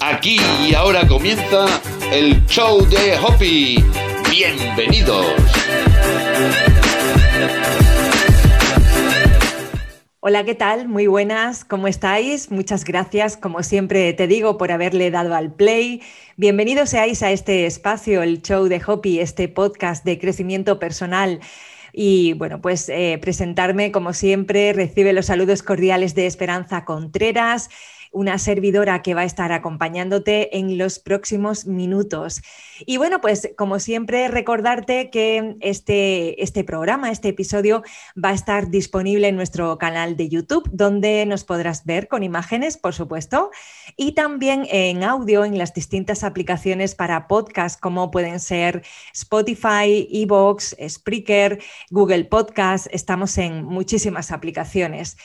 Aquí y ahora comienza el show de Hoppy. Bienvenidos. Hola, ¿qué tal? Muy buenas, ¿cómo estáis? Muchas gracias, como siempre te digo, por haberle dado al play. Bienvenidos seáis a este espacio, el show de Hoppy, este podcast de crecimiento personal. Y bueno, pues eh, presentarme, como siempre, recibe los saludos cordiales de Esperanza Contreras una servidora que va a estar acompañándote en los próximos minutos. Y bueno, pues como siempre, recordarte que este, este programa, este episodio va a estar disponible en nuestro canal de YouTube, donde nos podrás ver con imágenes, por supuesto, y también en audio en las distintas aplicaciones para podcast, como pueden ser Spotify, Evox, Spreaker, Google Podcast. Estamos en muchísimas aplicaciones.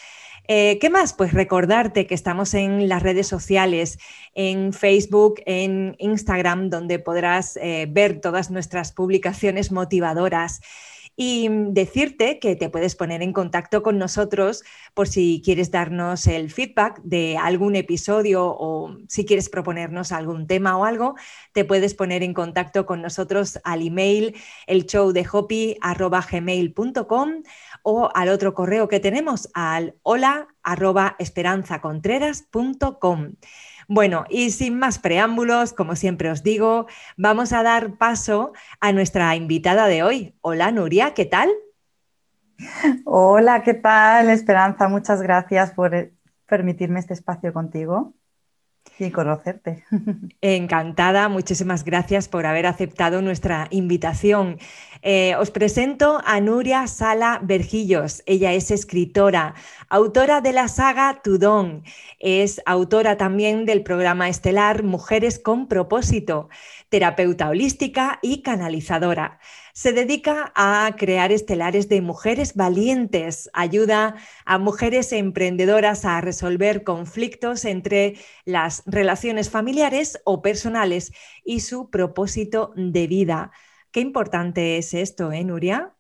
Eh, ¿Qué más? Pues recordarte que estamos en las redes sociales, en Facebook, en Instagram, donde podrás eh, ver todas nuestras publicaciones motivadoras y decirte que te puedes poner en contacto con nosotros por si quieres darnos el feedback de algún episodio o si quieres proponernos algún tema o algo, te puedes poner en contacto con nosotros al email el show de o al otro correo que tenemos al hola arroba esperanzacontreras.com. Bueno, y sin más preámbulos, como siempre os digo, vamos a dar paso a nuestra invitada de hoy. Hola Nuria, ¿qué tal? Hola, ¿qué tal Esperanza? Muchas gracias por permitirme este espacio contigo y conocerte. Encantada, muchísimas gracias por haber aceptado nuestra invitación. Eh, os presento a Nuria Sala Vergillos. Ella es escritora, autora de la saga Tudón. Es autora también del programa estelar Mujeres con propósito, terapeuta holística y canalizadora. Se dedica a crear estelares de mujeres valientes, ayuda a mujeres emprendedoras a resolver conflictos entre las relaciones familiares o personales y su propósito de vida. Qué importante es esto, ¿eh, Nuria?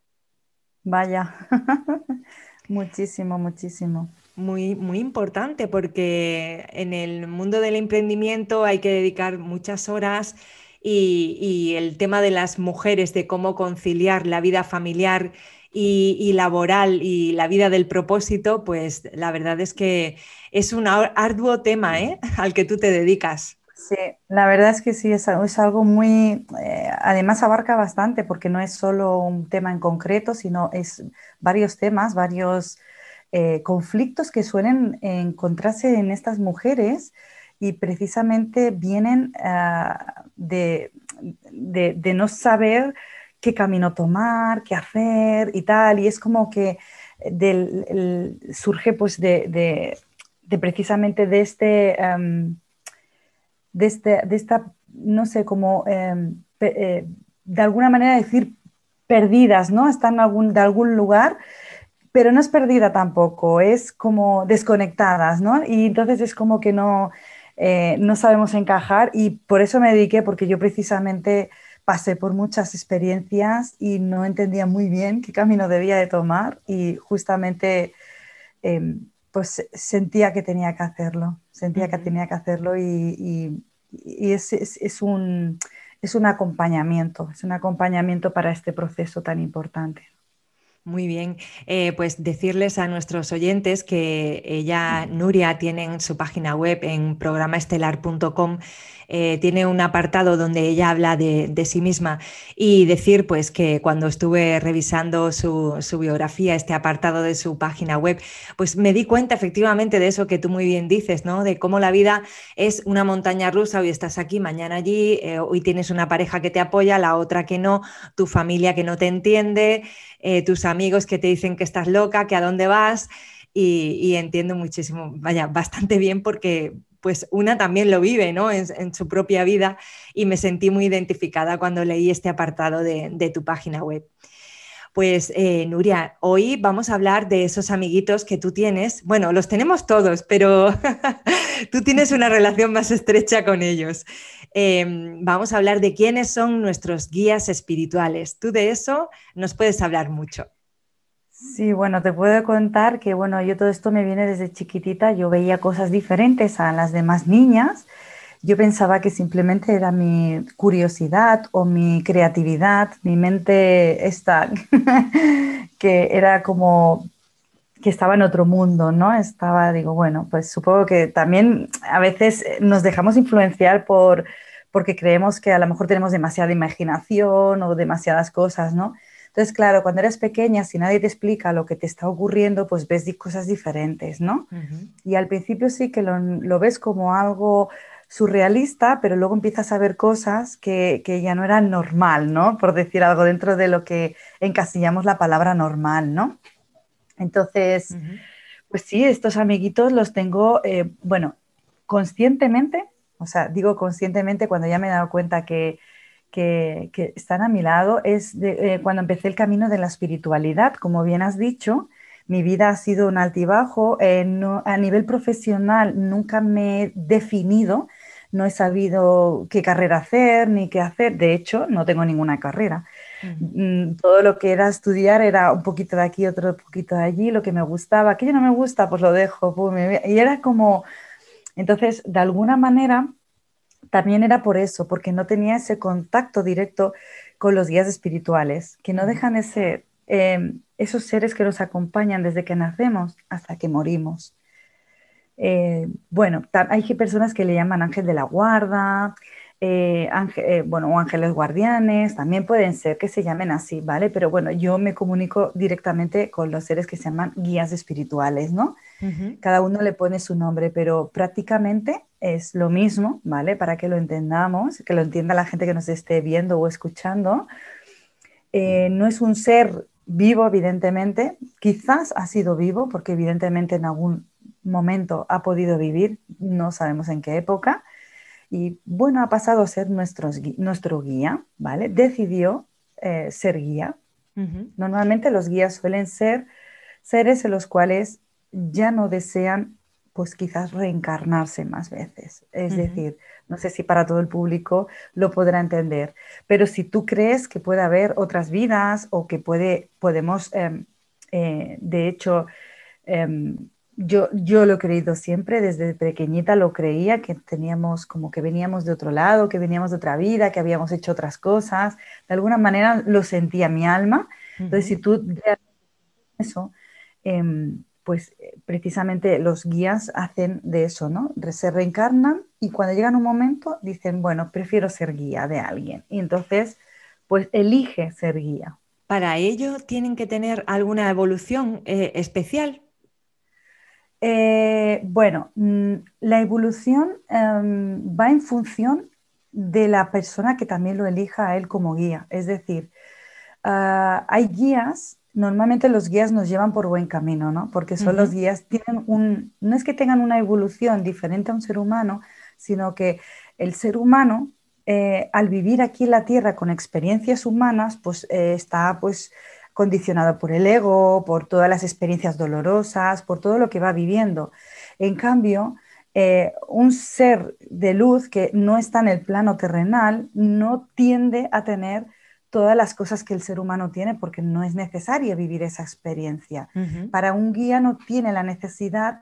Vaya, muchísimo, muchísimo. Muy, muy importante porque en el mundo del emprendimiento hay que dedicar muchas horas y, el tema de las mujeres, de cómo conciliar la vida familiar y, laboral y la vida del propósito, pues la verdad es que es un arduo tema ¿eh? al que tú te dedicas. Sí, la verdad es que sí, es, algo muy, eh, además abarca bastante porque no es solo un tema en concreto, sino es varios temas, varios eh, conflictos que suelen encontrarse en estas mujeres y precisamente vienen ah, de, no saber qué camino tomar, qué hacer y tal, y es como que surge pues de, precisamente de este... Em, de, este, de esta, no sé, como em, eh, de alguna manera decir perdidas, ¿no? Están algún, de algún lugar, pero no es perdida tampoco, es como desconectadas, ¿no? Y entonces es como que no, eh, no sabemos encajar y por eso me dediqué, porque yo precisamente pasé por muchas experiencias y no entendía muy bien qué camino debía de tomar y justamente em, pues sentía que tenía que hacerlo, sentía que tenía que hacerlo y, es, un, es un acompañamiento, es un acompañamiento para este proceso tan importante. Muy bien, eh, pues decirles a nuestros oyentes que ella, Nuria, tiene en su página web en programaestelar.com eh, tiene un apartado donde ella habla de, sí misma. Y decir pues que cuando estuve revisando su, biografía, este apartado de su página web, pues me di cuenta efectivamente de eso que tú muy bien dices, ¿no? De cómo la vida es una montaña rusa, hoy estás aquí, mañana allí, eh, hoy tienes una pareja que te apoya, la otra que no, tu familia que no te entiende, eh, tus amigos que te dicen que estás loca, que a dónde vas. Y, y, entiendo muchísimo, vaya, bastante bien porque, pues una también lo vive ¿no? en, su propia vida y me sentí muy identificada cuando leí este apartado de, tu página web. Pues eh, Nuria, hoy vamos a hablar de esos amiguitos que tú tienes. Bueno, los tenemos todos, pero tú tienes una relación más estrecha con ellos. Em, vamos a hablar de quiénes son nuestros guías espirituales. Tú de eso nos puedes hablar mucho. Sí, bueno, te puedo contar que, bueno, yo todo esto me viene desde chiquitita, yo veía cosas diferentes a las demás niñas. Yo pensaba que simplemente era mi curiosidad o mi creatividad, mi mente esta, que era como que estaba en otro mundo, ¿no? Estaba, digo, bueno, pues supongo que también a veces nos dejamos influenciar por porque creemos que a lo mejor tenemos demasiada imaginación o demasiadas cosas, ¿no? Entonces, claro, cuando eres pequeña, si nadie te explica lo que te está ocurriendo, pues ves cosas diferentes, ¿no? Y al principio sí que lo, ves como algo surrealista, pero luego empiezas a ver cosas que, ya no eran normal, ¿no? Por decir algo dentro de lo que encasillamos la palabra normal, ¿no? Entonces, pues sí, estos amiguitos los tengo, eh, bueno, conscientemente, o sea, digo conscientemente cuando ya me he dado cuenta que, que, están a mi lado es eh, cuando empecé el camino de la espiritualidad. Como bien has dicho, mi vida ha sido un altibajo. Eh, a nivel profesional nunca me he definido, no he sabido qué carrera hacer ni qué hacer. De hecho, no tengo ninguna carrera. Mm, todo lo que era estudiar era un poquito de aquí, otro poquito de allí, lo que me gustaba, aquello no me gusta, pues lo dejo. y era como, entonces, de alguna manera, también era por eso, porque no tenía ese contacto directo con los guías espirituales, que no dejan de ser em, esos seres que nos acompañan desde que nacemos hasta que morimos. Eh, bueno, hay personas que le llaman ángel de la guarda, eh, eh, bueno, o ángeles guardianes, también pueden ser que se llamen así, ¿vale? Pero bueno, yo me comunico directamente con los seres que se llaman guías espirituales, ¿no? Cada uno le pone su nombre, pero prácticamente es lo mismo, ¿vale? Para que lo entendamos, que lo entienda la gente que nos esté viendo o escuchando. No es un ser vivo, evidentemente. Quizás ha sido vivo, porque evidentemente en algún momento ha podido vivir, no sabemos en qué época. Y bueno, ha pasado a ser nuestro guía, ¿vale? Decidió eh, ser guía. Normalmente los guías suelen ser seres en los cuales ya no desean pues quizás reencarnarse más veces. Es decir, no sé si para todo el público lo podrá entender, pero si tú crees que puede haber otras vidas o que puede, podemos, em, eh, de hecho, em, yo, yo lo he creído siempre, desde pequeñita lo creía, que teníamos como que veníamos de otro lado, que veníamos de otra vida, que habíamos hecho otras cosas, de alguna manera lo sentía mi alma. Entonces, si tú eso, em, pues precisamente los guías hacen de eso, ¿no? Se reencarnan y cuando llegan un momento dicen, bueno, prefiero ser guía de alguien. Y entonces, pues elige ser guía. ¿Para ello tienen que tener alguna evolución eh, especial? Eh, bueno, mm, la evolución em, va en función de la persona que también lo elija a él como guía. Es decir, ah, hay guías normalmente los guías nos llevan por buen camino, ¿no? Porque son los guías, tienen un, no es que tengan una evolución diferente a un ser humano, sino que el ser humano, eh, al vivir aquí en la Tierra con experiencias humanas, pues eh, está pues condicionado por el ego, por todas las experiencias dolorosas, por todo lo que va viviendo. En cambio, eh, un ser de luz que no está en el plano terrenal no tiende a tener todas las cosas que el ser humano tiene porque no es necesario vivir esa experiencia. Para un guía no tiene la necesidad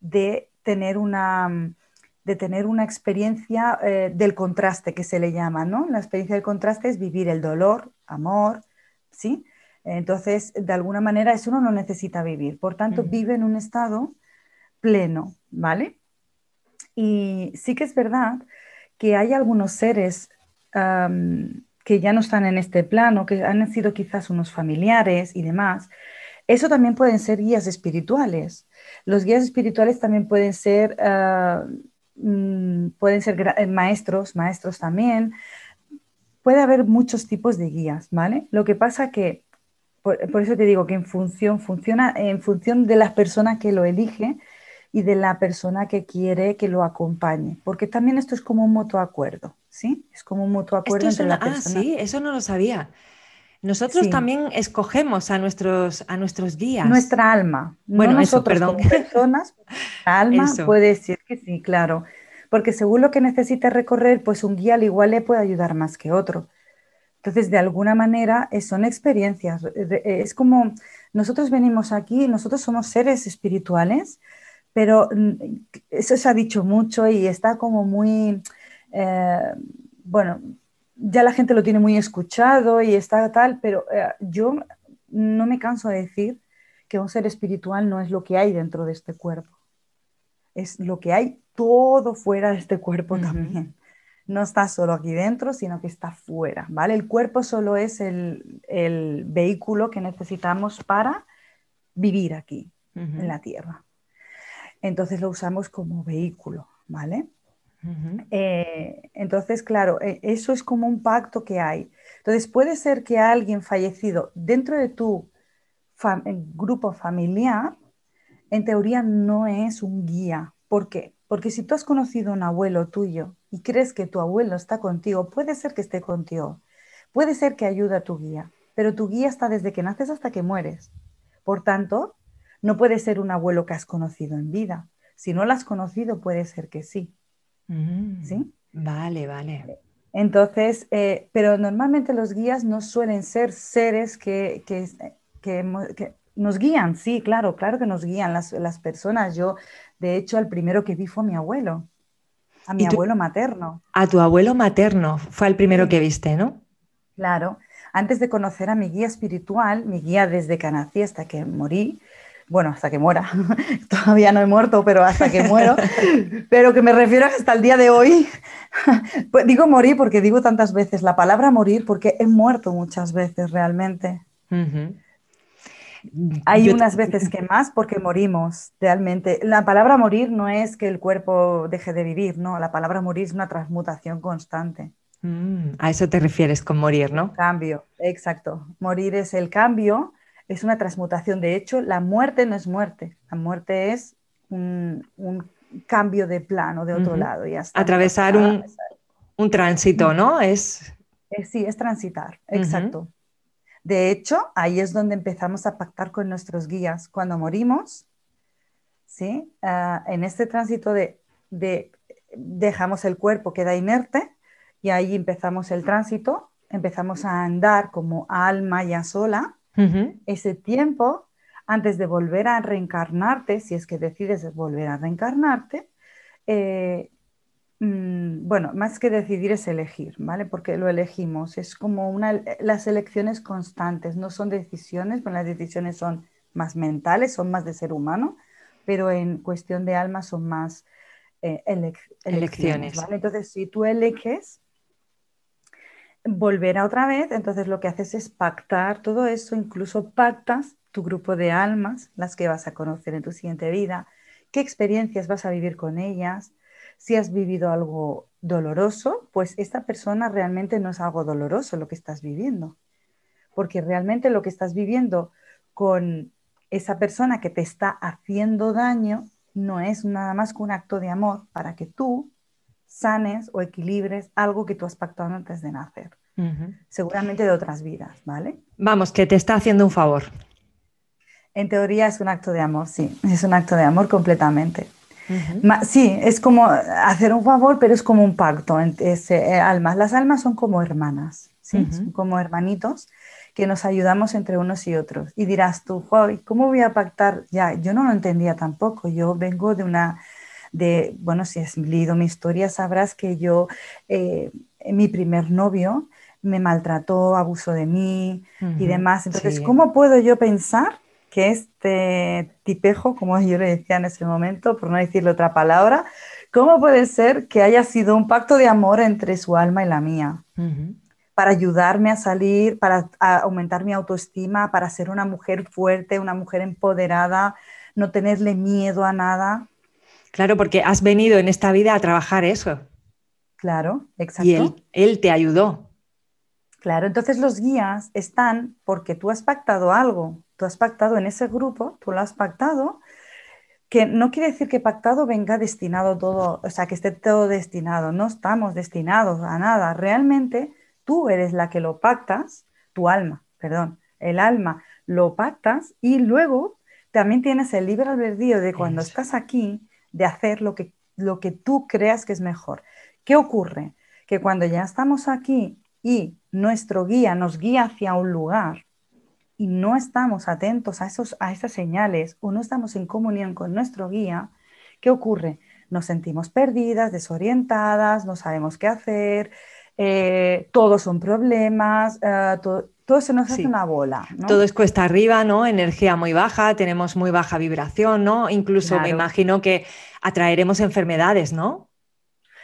de tener una, de tener una experiencia eh, del contraste que se le llama, ¿no? La experiencia del contraste es vivir el dolor, amor, ¿sí? Entonces, de alguna manera, eso uno no necesita vivir. Por tanto, vive en un estado pleno, ¿vale? Y sí que es verdad que hay algunos seres que ya no están en este plano, que han sido quizás unos familiares y demás, eso también pueden ser guías espirituales. Los guías espirituales también pueden ser, ah, mm, pueden ser maestros, maestros también. Puede haber muchos tipos de guías, ¿vale? Lo que pasa que, por, por eso te digo que en función, funciona en función de la persona que lo elige y de la persona que quiere que lo acompañe, porque también esto es como un mutuo acuerdo. ¿sí? Es como un mutuo acuerdo entre la Ah, sí, eso no lo sabía. Nosotros también escogemos a nuestros, a nuestros guías. Nuestra alma. Bueno, no nosotros perdón. como personas, alma puede decir que sí, claro. Porque según lo que necesite recorrer, pues un guía al igual le puede ayudar más que otro. Entonces, de alguna manera, son experiencias. Es como, nosotros venimos aquí, nosotros somos seres espirituales, pero mm, eso se ha dicho mucho y está como muy, eh, bueno, ya la gente lo tiene muy escuchado y está tal, pero eh, yo no me canso de decir que un ser espiritual no es lo que hay dentro de este cuerpo, es lo que hay todo fuera de este cuerpo también. No está solo aquí dentro, sino que está fuera, ¿vale? El cuerpo solo es el, vehículo que necesitamos para vivir aquí, en la Tierra. Entonces lo usamos como vehículo, ¿vale? Eh, entonces, claro, e, eso es como un pacto que hay. Entonces, puede ser que alguien fallecido dentro de tu grupo familiar, en teoría no es un guía. ¿Por qué? Porque si tú has conocido a un abuelo tuyo y crees que tu abuelo está contigo, puede ser que esté contigo, puede ser que ayude a tu guía, pero tu guía está desde que naces hasta que mueres. Por tanto, no puede ser un abuelo que has conocido en vida. Si no lo has conocido, puede ser que sí. Mm, ¿Sí? Vale, vale. Entonces, eh, pero normalmente los guías no suelen ser seres que, nos guían, sí, claro, claro que nos guían las, personas. Yo, de hecho, el primero que vi fue mi abuelo, a mi abuelo materno. A tu abuelo materno fue el primero que viste, ¿no? Claro. Antes de conocer a mi guía espiritual, mi guía desde que nací hasta que morí, bueno, hasta que muera, todavía no he muerto, pero hasta que muero, pero que me refiero hasta el día de hoy, pues digo morir porque digo tantas veces la palabra morir porque he muerto muchas veces realmente. Hay unas veces que más porque morimos realmente. La palabra morir no es que el cuerpo deje de vivir, no, la palabra morir es una transmutación constante. Mm, a eso te refieres con morir, ¿no? Cambio, exacto. Morir es el cambio es una transmutación. De hecho, la muerte no es muerte, la muerte es un, cambio de plano, de otro lado. Y Atravesar un, tránsito, ¿no? Es... Eh, sí, es transitar, exacto. De hecho, ahí es donde empezamos a pactar con nuestros guías. Cuando morimos, ¿sí? Ah, en este tránsito de, de, dejamos el cuerpo, queda inerte, y ahí empezamos el tránsito, empezamos a andar como alma ya sola, ese tiempo antes de volver a reencarnarte, si es que decides volver a reencarnarte, eh, bueno, más que decidir es elegir, ¿vale? Porque lo elegimos, es como una, las elecciones constantes, no son decisiones, las decisiones son más mentales, son más de ser humano, pero en cuestión de alma son más eh, elecciones, ¿vale? Entonces, si tú eliges volver a otra vez, entonces lo que haces es pactar todo eso, incluso pactas tu grupo de almas, las que vas a conocer en tu siguiente vida, qué experiencias vas a vivir con ellas, si has vivido algo doloroso, pues esta persona realmente no es algo doloroso lo que estás viviendo, porque realmente lo que estás viviendo con esa persona que te está haciendo daño no es nada más que un acto de amor para que tú sanes o equilibres algo que tú has pactado antes de nacer. Seguramente de otras vidas, ¿vale? Vamos, que te está haciendo un favor. En teoría es un acto de amor, sí, es un acto de amor completamente. Sí, es como hacer un favor, pero es como un pacto entre eh, almas. Las almas son como hermanas, ¿sí? son como hermanitos que nos ayudamos entre unos y otros. Y dirás tú, ¿cómo voy a pactar? Ya, yo no lo entendía tampoco. Yo vengo de una de, bueno, si has leído mi historia, sabrás que yo, eh, mi primer novio, me maltrató, abusó de mí y demás. Entonces, ¿cómo puedo yo pensar que este tipejo, como yo le decía en ese momento, por no decirle otra palabra, cómo puede ser que haya sido un pacto de amor entre su alma y la mía? Para ayudarme a salir, para aumentar mi autoestima, para ser una mujer fuerte, una mujer empoderada, no tenerle miedo a nada. Claro, porque has venido en esta vida a trabajar eso. Claro, exacto. Y él, él te ayudó. Claro, entonces los guías están porque tú has pactado algo, tú has pactado en ese grupo, tú lo has pactado, que no quiere decir que pactado venga destinado todo, o sea, que esté todo destinado, no estamos destinados a nada, realmente tú eres la que lo pactas, tu alma, perdón, el alma lo pactas y luego también tienes el libre albedrío de cuando estás aquí de hacer lo que, lo que tú creas que es mejor. ¿Qué ocurre? Que cuando ya estamos aquí y nuestro guía nos guía hacia un lugar y no estamos atentos a, esos, a esas señales o no estamos en comunión con nuestro guía, ¿qué ocurre? Nos sentimos perdidas, desorientadas, no sabemos qué hacer, eh, todos son problemas, eh, todo, se nos hace una bola. Todo es cuesta arriba, ¿no? Energía muy baja, tenemos muy baja vibración, ¿no? Incluso me imagino que atraeremos enfermedades, ¿no?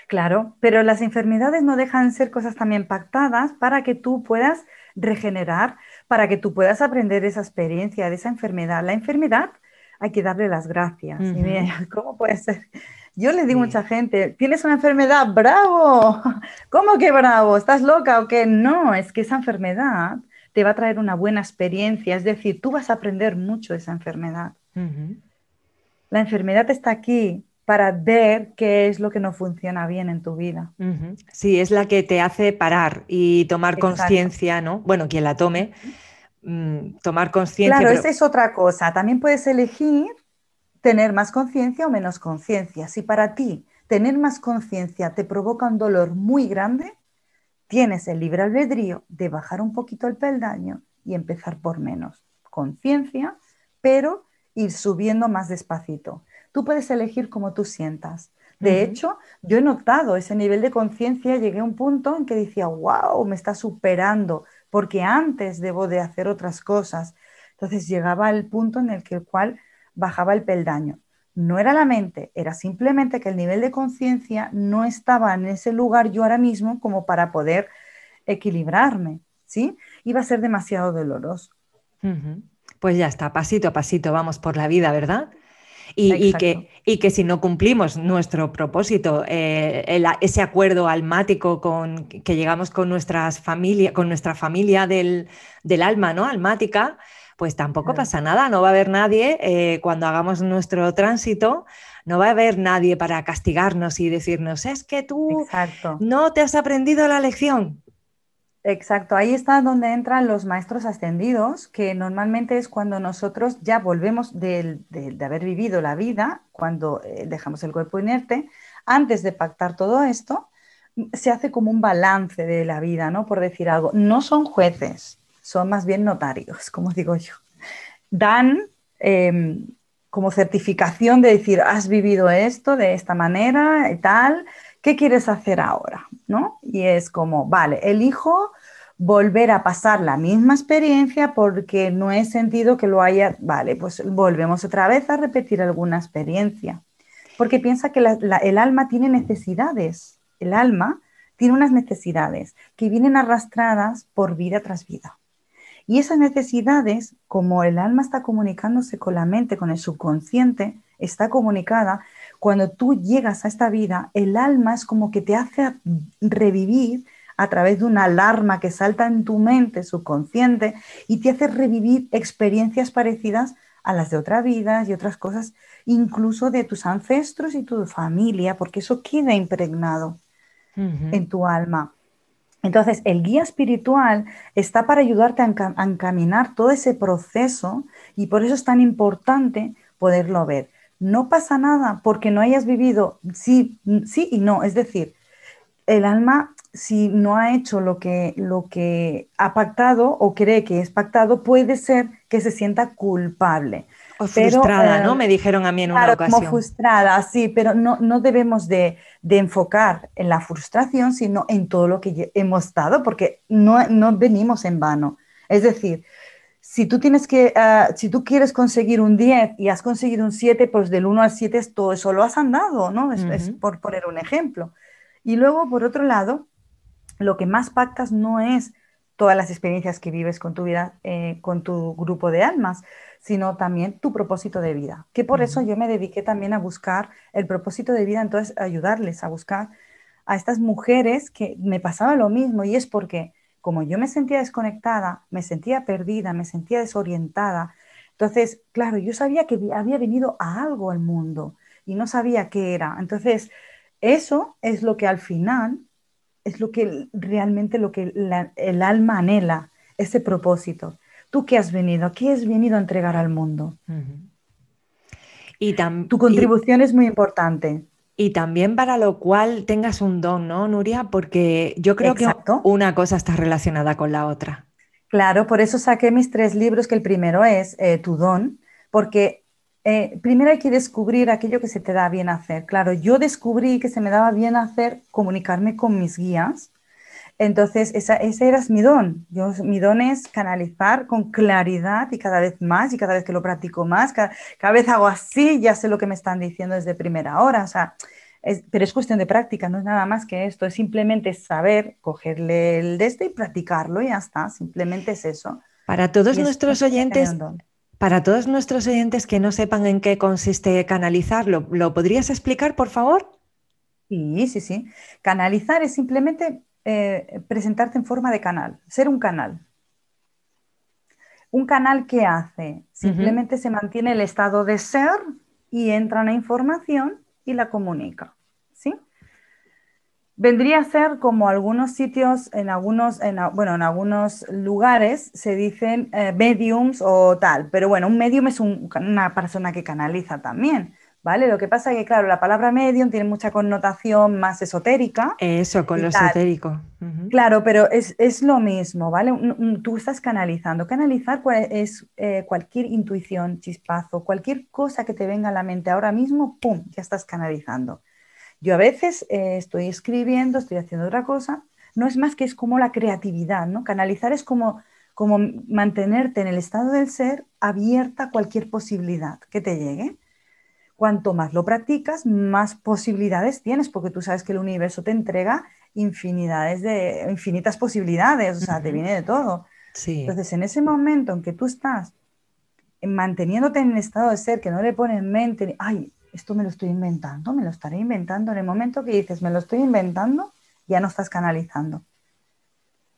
Claro, pero las enfermedades no dejan de ser cosas también pactadas para que tú puedas regenerar, para que tú puedas aprender esa experiencia de esa enfermedad. La enfermedad hay que darle las gracias. ¿Cómo puede ser? Yo le digo a mucha gente, tienes una enfermedad, bravo. ¿Cómo que bravo? ¿Estás loca o qué? No, es que esa enfermedad te va a traer una buena experiencia, es decir, tú vas a aprender mucho de esa enfermedad. La enfermedad está aquí para ver qué es lo que no funciona bien en tu vida. Sí, es la que te hace parar y tomar conciencia, ¿no? Bueno, quien la tome, mm, tomar conciencia. Claro, esa es otra cosa. También puedes elegir tener más conciencia o menos conciencia. Si para ti tener más conciencia te provoca un dolor muy grande, tienes el libre albedrío de bajar un poquito el peldaño y empezar por menos conciencia, pero ir subiendo más despacito. Tú puedes elegir como tú sientas. De hecho, yo he notado ese nivel de conciencia, llegué a un punto en que decía, wow, me está superando, porque antes debo de hacer otras cosas. Entonces llegaba al punto en el que el cual bajaba el peldaño. No era la mente, era simplemente que el nivel de conciencia no estaba en ese lugar yo ahora mismo como para poder equilibrarme, ¿sí? Iba a ser demasiado doloroso. Pues ya está, pasito a pasito vamos por la vida, ¿verdad? Y, que, y, que, si no cumplimos nuestro propósito, eh, ese acuerdo almático con, que llegamos con, nuestras familia, con nuestra familia del, alma, ¿no? Almática, pues tampoco pasa nada, no va a haber nadie eh, cuando hagamos nuestro tránsito, no va a haber nadie para castigarnos y decirnos, es que tú no te has aprendido la lección. Exacto, ahí está donde entran los maestros ascendidos, que normalmente es cuando nosotros ya volvemos de, haber vivido la vida, cuando eh, dejamos el cuerpo inerte, antes de pactar todo esto, se hace como un balance de la vida, ¿no? Por decir algo. No son jueces, son más bien notarios, como digo yo. Dan em, como certificación de decir, has vivido esto de esta manera y tal, ¿qué quieres hacer ahora? ¿No? Y es como, vale, elijo volver a pasar la misma experiencia porque no he sentido que lo haya, vale, pues volvemos otra vez a repetir alguna experiencia. Porque piensa que el alma tiene necesidades, el alma tiene unas necesidades que vienen arrastradas por vida tras vida. Y esas necesidades, como el alma está comunicándose con la mente, con el subconsciente, está comunicada, cuando tú llegas a esta vida, el alma es como que te hace revivir a través de una alarma que salta en tu mente subconsciente y te hace revivir experiencias parecidas a las de otra vida y otras cosas, incluso de tus ancestros y tu familia, porque eso queda impregnado en tu alma. Entonces, el guía espiritual está para ayudarte a, encaminar todo ese proceso y por eso es tan importante poderlo ver no pasa nada porque no hayas vivido sí, sí y no. Es decir, el alma, si no ha hecho lo que, lo que ha pactado o cree que es pactado, puede ser que se sienta culpable. O frustrada, ¿no? Eh, Me dijeron a mí en una ocasión. Como frustrada, sí, pero no, no debemos de, enfocar en la frustración, sino en todo lo que hemos dado, porque no, no venimos en vano. Es decir, si tú tienes que, ah, si tú quieres conseguir un 10 y has conseguido un 7, pues del 1 al 7 todo eso lo has andado, ¿no? Es, por poner un ejemplo. Y luego, por otro lado, lo que más pactas no es todas las experiencias que vives con tu vida, eh, con tu grupo de almas, sino también tu propósito de vida. Que por eso yo me dediqué también a buscar el propósito de vida, entonces ayudarles a buscar a estas mujeres que me pasaba lo mismo y es porque como yo me sentía desconectada, me sentía perdida, me sentía desorientada, entonces, claro, yo sabía que había venido a algo al mundo y no sabía qué era. Entonces, eso es lo que al final es lo que realmente lo que el alma anhela, ese propósito. ¿Tú qué has venido? ¿Qué has venido a entregar al mundo? Y tu contribución es muy importante. Y también para lo cual tengas un don, ¿no, Nuria? Porque yo creo que una cosa está relacionada con la otra. Claro, por eso saqué mis tres libros, que el primero es eh, Tu don, porque eh, primero hay que descubrir aquello que se te da bien hacer. Claro, yo descubrí que se me daba bien hacer comunicarme con mis guías. Entonces, ese era mi don. Yo, mi don es canalizar con claridad y cada vez más, y cada vez que lo practico más, cada, cada vez hago así, ya sé lo que me están diciendo desde primera hora. O sea, pero es cuestión de práctica, no es nada más que esto, es simplemente saber cogerle el de este y practicarlo y ya está, simplemente es eso. Para todos nuestros oyentes, para todos nuestros oyentes que no sepan en qué consiste canalizarlo, ¿lo podrías explicar, por favor? Sí, sí, sí. Canalizar es simplemente eh, presentarte en forma de canal, ser un canal. Un canal que hace, simplemente se mantiene el estado de ser y entra una información y la comunica. Vendría a ser como algunos sitios, en algunos, en, bueno, en algunos lugares se dicen eh, mediums o tal, pero bueno, un medium es una persona que canaliza también, ¿vale? Lo que pasa es que, claro, la palabra medium tiene mucha connotación más esotérica. Eso, con lo esotérico. Claro, pero es, lo mismo, ¿vale? tú estás canalizando. Canalizar es eh, cualquier intuición, chispazo, cualquier cosa que te venga a la mente ahora mismo, ¡pum!, ya estás canalizando. Yo a veces eh, estoy escribiendo, estoy haciendo otra cosa, no es más que es como la creatividad, ¿no? Canalizar es como, como mantenerte en el estado del ser abierta a cualquier posibilidad que te llegue. Cuanto más lo practicas, más posibilidades tienes, porque tú sabes que el universo te entrega infinidades de, infinitas posibilidades, o sea, te viene de todo. Entonces, en ese momento en que tú estás manteniéndote en el estado de ser, que no le pones en mente, ay, esto me lo estoy inventando, me lo estaré inventando. En el momento que dices, me lo estoy inventando, ya no estás canalizando.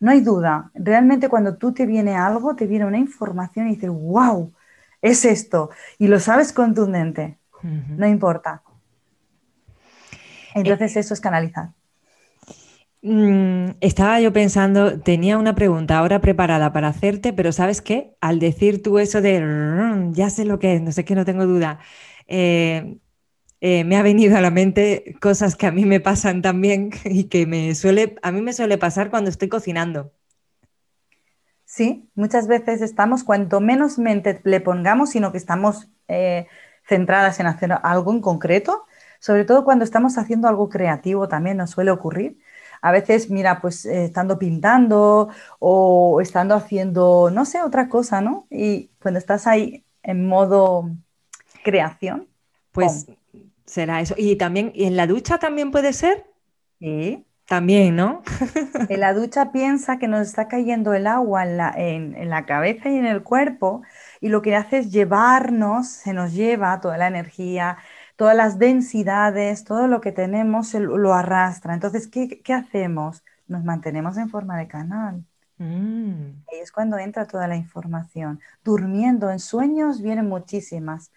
No hay duda, realmente cuando tú te viene algo, te viene una información y dices, wow, es esto, y lo sabes contundente, no importa. Entonces eso es canalizar. Mm, estaba yo pensando, tenía una pregunta ahora preparada para hacerte, pero ¿sabes qué? Al decir tú eso de, ya sé lo que es, no sé qué, no tengo duda, eh, eh, me ha venido a la mente cosas que a mí me pasan también y que me suele, a mí me suele pasar cuando estoy cocinando. Sí, muchas veces estamos, cuanto menos mente le pongamos, sino que estamos eh, centradas en hacer algo en concreto, sobre todo cuando estamos haciendo algo creativo también nos suele ocurrir. A veces, mira, pues eh, estando pintando o estando haciendo, no sé, otra cosa, ¿no? Y cuando estás ahí en modo creación. Pues Será eso. ¿Y también, ¿y en la ducha también puede ser? Sí. También, ¿no? en la ducha piensa que nos está cayendo el agua en la, en, la, cabeza y en el cuerpo y lo que hace es llevarnos, se nos lleva toda la energía, todas las densidades, todo lo que tenemos lo arrastra. Entonces, ¿qué, hacemos? Nos mantenemos en forma de canal. Mm. Ahí es cuando entra toda la información. Durmiendo en sueños vienen muchísimas,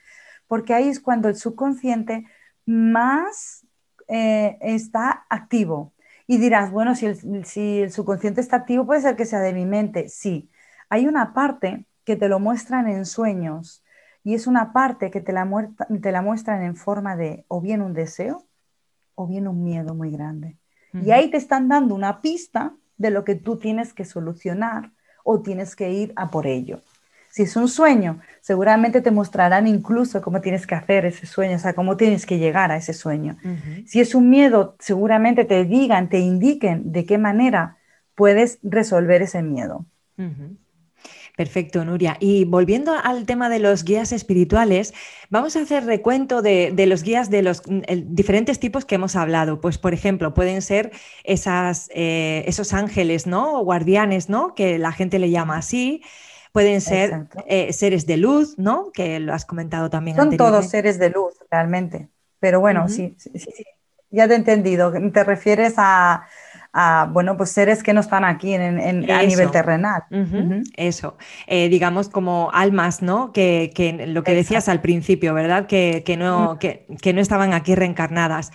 porque ahí es cuando el subconsciente más eh, está activo. Y dirás, bueno, si el, si el subconsciente está activo, puede ser que sea de mi mente. Sí, hay una parte que te lo muestran en sueños y es una parte que te la, te la muestran en forma de o bien un deseo o bien un miedo muy grande. Y ahí te están dando una pista de lo que tú tienes que solucionar o tienes que ir a por ello. Si es un sueño, seguramente te mostrarán incluso cómo tienes que hacer ese sueño, o sea, cómo tienes que llegar a ese sueño. Si es un miedo, seguramente te digan, te indiquen de qué manera puedes resolver ese miedo. Perfecto, Nuria. Y volviendo al tema de los guías espirituales, vamos a hacer recuento de, los guías de los diferentes tipos que hemos hablado. Pues, por ejemplo, pueden ser esas, eh, esos ángeles, ¿no? O guardianes, ¿no? Que la gente le llama así. Pueden ser eh, seres de luz, ¿no? Que lo has comentado también. Son todos seres de luz, realmente. Pero bueno, sí, sí, sí, ya te he entendido. Te refieres a, bueno, pues seres que no están aquí en, a nivel terrenal. Eso, eh, digamos como almas, ¿no? Que, lo que decías al principio, ¿verdad? Que, no, que, no estaban aquí reencarnadas.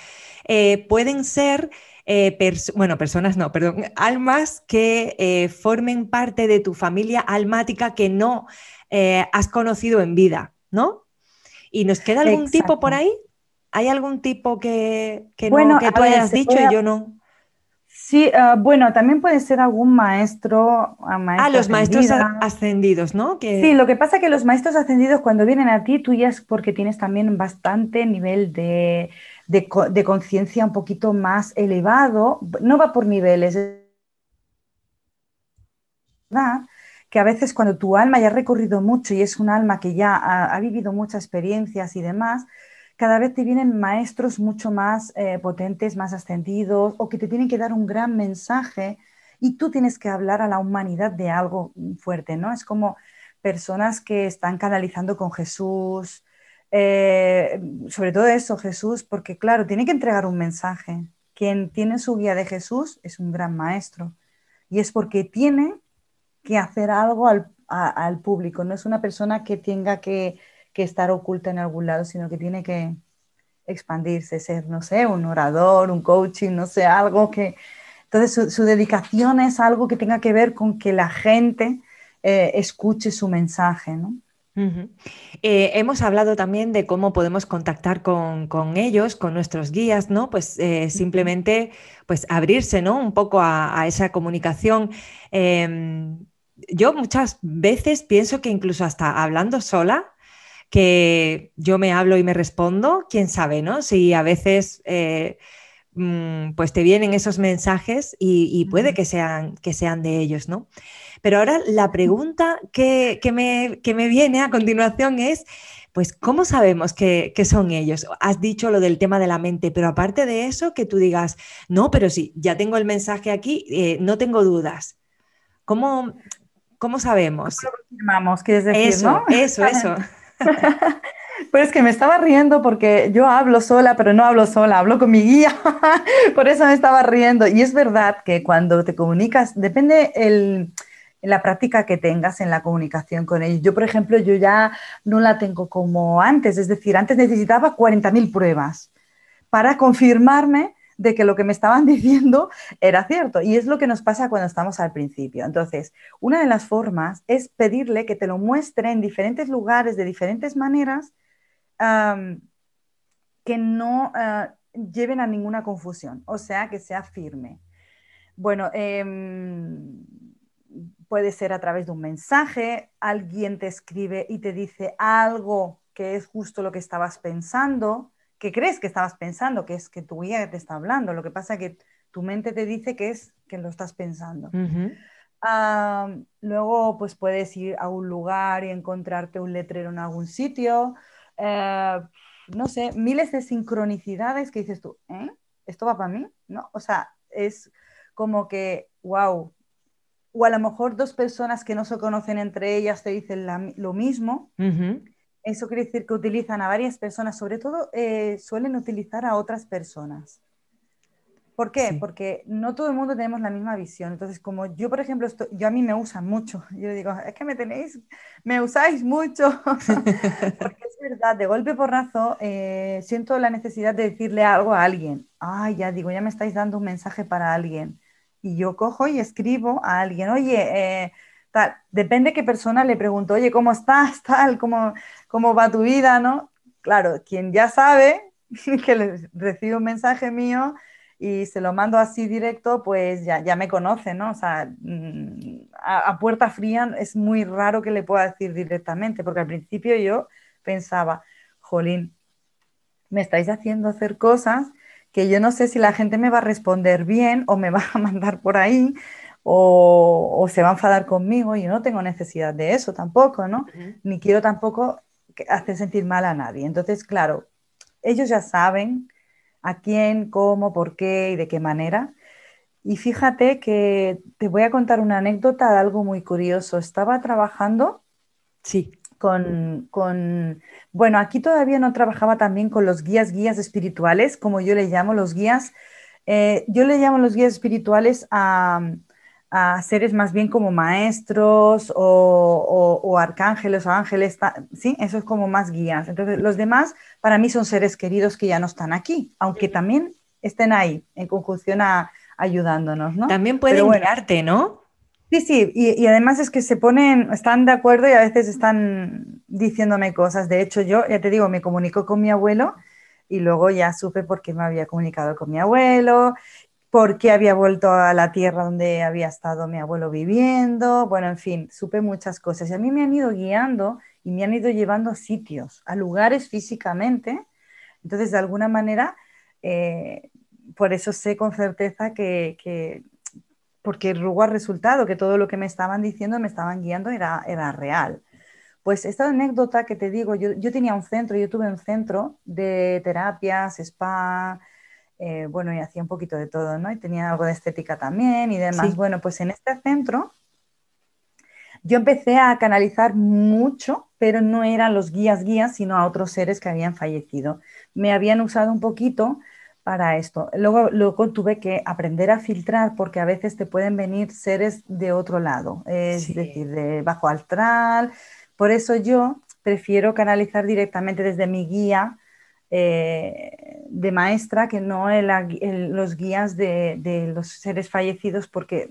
Eh, pueden ser eh, bueno, personas no, perdón, almas que eh, formen parte de tu familia almática que no eh, has conocido en vida, ¿no? ¿Y nos queda algún tipo por ahí? ¿Hay algún tipo que, que, tú hayas dicho y yo no? Sí, bueno, también puede ser algún maestro. ah, los maestros ascendidos, ¿no? Sí, lo que pasa es que los maestros ascendidos cuando vienen a ti, tú ya es porque tienes también bastante nivel de, de conciencia un poquito más elevado. No va por niveles, ¿verdad? que a veces cuando tu alma ya ha recorrido mucho y es un alma que ya ha, vivido muchas experiencias y demás, cada vez te vienen maestros mucho más eh, potentes, más ascendidos o que te tienen que dar un gran mensaje y tú tienes que hablar a la humanidad de algo fuerte, ¿no? Es como personas que están canalizando con Jesús, eh, sobre todo eso, Jesús, porque claro, tiene que entregar un mensaje. Quien tiene su guía de Jesús es un gran maestro y es porque tiene que hacer algo al, público, no es una persona que tenga que, estar oculta en algún lado, sino que tiene que expandirse, ser, no sé, un orador, un coaching, no sé, algo que... Entonces su, dedicación es algo que tenga que ver con que la gente eh, escuche su mensaje, ¿no? Eh, hemos hablado también de cómo podemos contactar con, ellos, con nuestros guías, ¿no? Pues eh, simplemente pues abrirse, ¿no? Un poco a, a esa comunicación. Em, yo muchas veces pienso que incluso hasta hablando sola, que yo me hablo y me respondo, quién sabe, ¿no? Si a veces eh, pues te vienen esos mensajes y, puede que sean, que sean de ellos, ¿no? Pero ahora la pregunta que, me, me, viene a continuación es, pues, ¿cómo sabemos que, son ellos? Has dicho lo del tema de la mente, pero aparte de eso, que tú digas, no, pero sí, ya tengo el mensaje aquí, eh, no tengo dudas. ¿Cómo, ¿Cómo sabemos? ¿Cómo lo confirmamos? Quieres decir, eso, ¿no? Eso, eso. Pues que me estaba riendo porque yo hablo sola, pero no hablo sola, hablo con mi guía. Por eso me estaba riendo. Y es verdad que cuando te comunicas, depende el, la práctica que tengas en la comunicación con ellos. Yo, por ejemplo, yo ya no la tengo como antes. Es decir, antes necesitaba 40.000 pruebas para confirmarme de que lo que me estaban diciendo era cierto. Y es lo que nos pasa cuando estamos al principio. Entonces, una de las formas es pedirle que te lo muestre en diferentes lugares, de diferentes maneras, que no ah, lleven a ninguna confusión, o sea, que sea firme. Bueno, em, puede ser a través de un mensaje, alguien te escribe y te dice algo que es justo lo que estabas pensando, que crees que estabas pensando, que es que tu guía te está hablando. Lo que pasa es que tu mente te dice que es que lo estás pensando. luego, pues puedes ir a un lugar y encontrarte un letrero en algún sitio. Eh, no sé, miles de sincronicidades que dices tú, ¿eh? ¿Esto va para mí? ¿No? O sea, es como que, wow. O a lo mejor dos personas que no se conocen entre ellas te dicen lo mismo. Eso quiere decir que utilizan a varias personas, sobre todo eh, suelen utilizar a otras personas. ¿Por qué? Porque no todo el mundo tenemos la misma visión. Entonces, como yo, por ejemplo, yo a mí me usan mucho. Yo digo, es que me tenéis, me usáis mucho. Porque es verdad, de golpe porrazo, eh, siento la necesidad de decirle algo a alguien. Ay, ya digo, ya me estáis dando un mensaje para alguien. Y yo cojo y escribo a alguien, oye, eh, Depende qué persona le pregunto, oye, ¿cómo estás? Tal, ¿cómo, cómo va tu vida? ¿no? Claro, quien ya sabe que recibe un mensaje mío y se lo mando así directo, pues ya, ya me conoce, ¿no? O sea, mm, a, puerta fría es muy raro que le pueda decir directamente, porque al principio yo pensaba, jolín, me estáis haciendo hacer cosas que yo no sé si la gente me va a responder bien o me va a mandar por ahí o, se va a enfadar conmigo y yo no tengo necesidad de eso tampoco, ¿no? Ni quiero tampoco hacer sentir mal a nadie. Entonces, claro, ellos ya saben a quién, cómo, por qué y de qué manera. Y fíjate que te voy a contar una anécdota de algo muy curioso. Estaba trabajando sí. con, con, bueno, aquí todavía no trabajaba también con los guías, guías espirituales, como yo le llamo los guías. Eh, yo le llamo los guías espirituales a, a seres más bien como maestros o, arcángeles o ángeles, ¿sí? Eso es como más guías. Entonces, los demás para mí son seres queridos que ya no están aquí, aunque también estén ahí en conjunción ayudándonos, ¿no? También pueden guiarte, ¿no? Sí, sí, y, además es que se ponen, están de acuerdo y a veces están diciéndome cosas. De hecho, yo, ya te digo, me comunico con mi abuelo y luego ya supe por qué me había comunicado con mi abuelo por qué había vuelto a la tierra donde había estado mi abuelo viviendo, bueno, en fin, supe muchas cosas y a mí me han ido guiando y me han ido llevando a sitios, a lugares físicamente. Entonces, de alguna manera, eh, por eso sé con certeza que, que porque luego ha resultado que todo lo que me estaban diciendo, me estaban guiando, era, era real. Pues esta anécdota que te digo, yo, yo tenía un centro, yo tuve un centro de terapias, spa, eh, bueno, y hacía un poquito de todo, ¿no? Y tenía algo de estética también y demás. Bueno, pues en este centro yo empecé a canalizar mucho, pero no eran los guías guías, sino a otros seres que habían fallecido. Me habían usado un poquito para esto. Luego, luego tuve que aprender a filtrar porque a veces te pueden venir seres de otro lado, es decir, de bajo astral, por eso yo prefiero canalizar directamente desde mi guía eh, de maestra que no los guías de, los seres fallecidos porque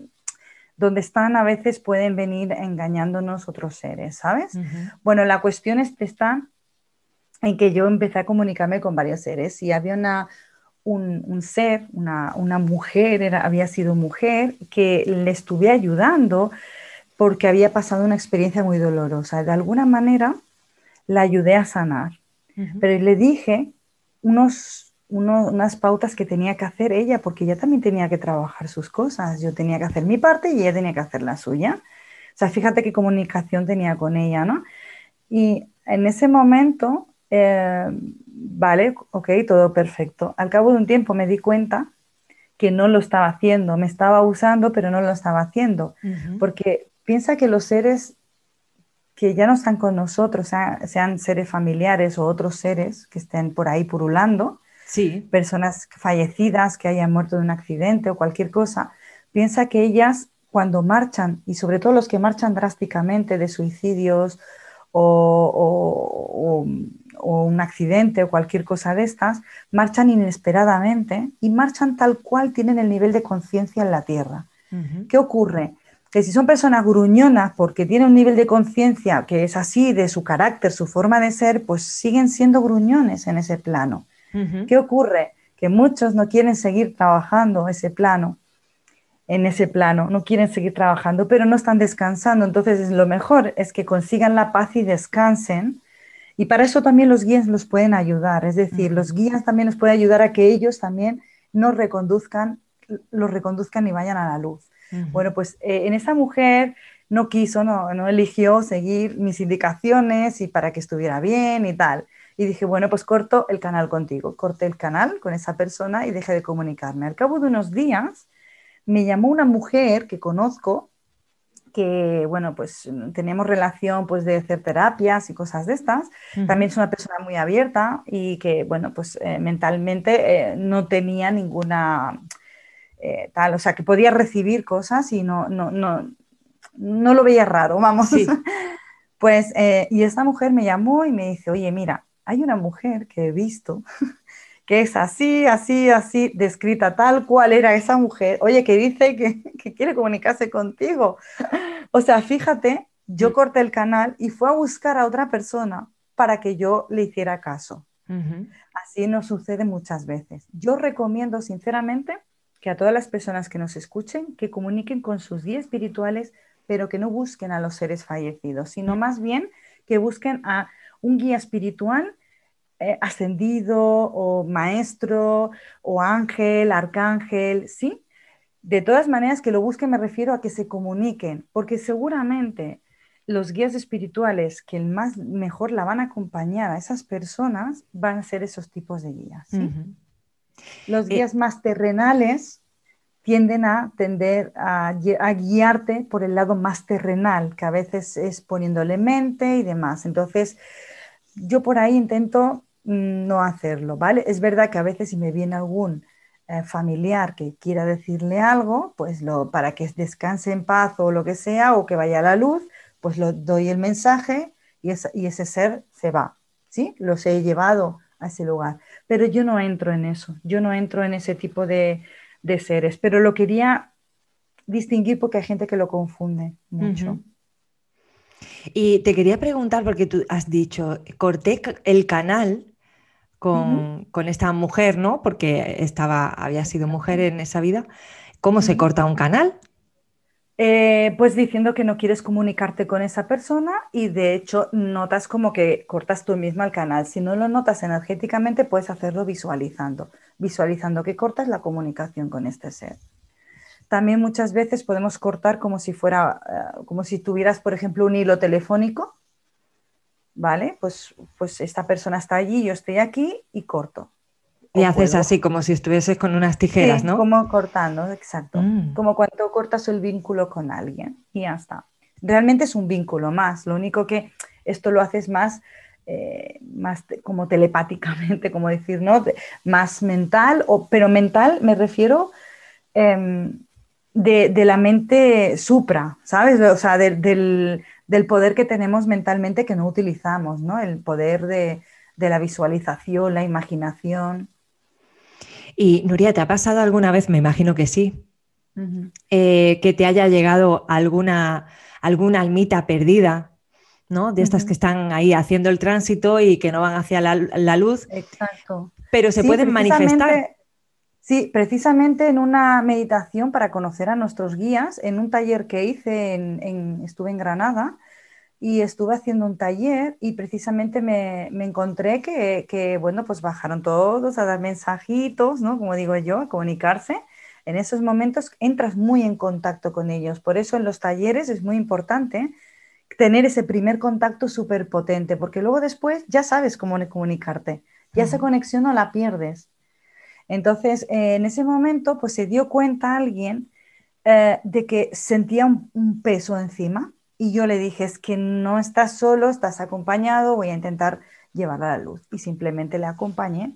donde están a veces pueden venir engañándonos otros seres, ¿sabes? Bueno, la cuestión está en que yo empecé a comunicarme con varios seres y había una, un, ser, una, mujer, era, había sido mujer, que le estuve ayudando porque había pasado una experiencia muy dolorosa. De alguna manera la ayudé a sanar, pero le dije unos, unas pautas que tenía que hacer ella, porque ella también tenía que trabajar sus cosas. Yo tenía que hacer mi parte y ella tenía que hacer la suya. O sea, fíjate qué comunicación tenía con ella, ¿no? Y en ese momento, eh, vale, ok, todo perfecto. Al cabo de un tiempo me di cuenta que no lo estaba haciendo, me estaba usando, pero no lo estaba haciendo, porque piensa que los seres que ya no están con nosotros, sean, seres familiares o otros seres que estén por ahí purulando, sí. personas fallecidas que hayan muerto de un accidente o cualquier cosa, piensa que ellas cuando marchan, y sobre todo los que marchan drásticamente de suicidios o, un accidente o cualquier cosa de estas, marchan inesperadamente y marchan tal cual tienen el nivel de conciencia en la Tierra. ¿Qué ocurre? Que si son personas gruñonas porque tienen un nivel de conciencia que es así, de su carácter, su forma de ser, pues siguen siendo gruñones en ese plano. ¿Qué ocurre? Que muchos no quieren seguir trabajando ese plano, en ese plano, no quieren seguir trabajando, pero no están descansando. Entonces, lo mejor es que consigan la paz y descansen. Y para eso también los guías los pueden ayudar. Es decir, los guías también nos pueden ayudar a que ellos también nos reconduzcan, los reconduzcan y vayan a la luz. Bueno, pues eh, en esa mujer no quiso, no, no eligió seguir mis indicaciones y para que estuviera bien y tal. Y dije, bueno, pues corto el canal contigo. Corté el canal con esa persona y dejé de comunicarme. Al cabo de unos días me llamó una mujer que conozco, que, bueno, pues tenemos relación pues de hacer terapias y cosas de estas. También es una persona muy abierta y que, bueno, pues eh, mentalmente eh, no tenía ninguna eh, tal, o sea, que podía recibir cosas y no, no, no, no lo veía raro, vamos. pues, eh, y esta mujer me llamó y me dice, oye, mira, hay una mujer que he visto que es así, así, así, descrita tal cual era esa mujer, oye, que dice que, que quiere comunicarse contigo. O sea, fíjate, yo corté el canal y fue a buscar a otra persona para que yo le hiciera caso. Así nos sucede muchas veces. Yo recomiendo sinceramente que a todas las personas que nos escuchen, que comuniquen con sus guías espirituales, pero que no busquen a los seres fallecidos, sino mm. más bien que busquen a un guía espiritual eh, ascendido o maestro o ángel, arcángel, ¿sí? De todas maneras, que lo busquen me refiero a que se comuniquen, porque seguramente los guías espirituales que el más mejor la van a acompañar a esas personas van a ser esos tipos de guías. ¿sí? Los eh, guías más terrenales tienden a tender a, guiarte por el lado más terrenal, que a veces es poniéndole mente y demás. Entonces, yo por ahí intento mm, no hacerlo, ¿vale? Es verdad que a veces si me viene algún eh, familiar que quiera decirle algo, pues lo, para que descanse en paz o lo que sea, o que vaya a la luz, pues lo doy el mensaje y, y ese ser se va, ¿sí? Los he llevado a ese lugar pero yo no entro en eso, yo no entro en ese tipo de, seres, pero lo quería distinguir porque hay gente que lo confunde mucho. Y te quería preguntar, porque tú has dicho, corté el canal con, esta mujer, ¿no? Porque estaba, había sido mujer en esa vida. ¿Cómo se corta un canal? Eh, pues diciendo que no quieres comunicarte con esa persona y de hecho notas como que cortas tú misma el canal. Si no lo notas energéticamente, puedes hacerlo visualizando, visualizando que cortas la comunicación con este ser. También muchas veces podemos cortar como si fuera, eh, como si tuvieras, por ejemplo, un hilo telefónico, ¿vale? Pues, pues esta persona está allí, yo estoy aquí y corto. Y haces así, como si estuvieses con unas tijeras, sí, ¿no? Como cortando, exacto. Mm. Como cuando cortas el vínculo con alguien y ya está. Realmente es un vínculo más, lo único que esto lo haces más, eh, más como telepáticamente, como decir, ¿no? Más mental, o, pero mental me refiero em, de, la mente supra, ¿sabes? O sea, del, del, poder que tenemos mentalmente que no utilizamos, ¿no? El poder de, de la visualización, la imaginación. Y Nuria, ¿te ha pasado alguna vez, me imagino que sí, eh, que te haya llegado alguna, alguna almita perdida, ¿no? De estas que están ahí haciendo el tránsito y que no van hacia la, luz. Exacto. Pero se pueden manifestar. Sí, precisamente en una meditación para conocer a nuestros guías, en un taller que hice, en, estuve en Granada, y estuve haciendo un taller y precisamente me, encontré que, bueno, pues bajaron todos a dar mensajitos, ¿no? Como digo yo, a comunicarse. En esos momentos entras muy en contacto con ellos. Por eso en los talleres es muy importante tener ese primer contacto súper potente, porque luego después ya sabes cómo comunicarte. Ya esa conexión no la pierdes. Entonces, en ese momento, pues se dio cuenta alguien eh, de que sentía un peso encima y yo le dije, es que no estás solo, estás acompañado, voy a intentar llevarla a la luz. Y simplemente le acompañé.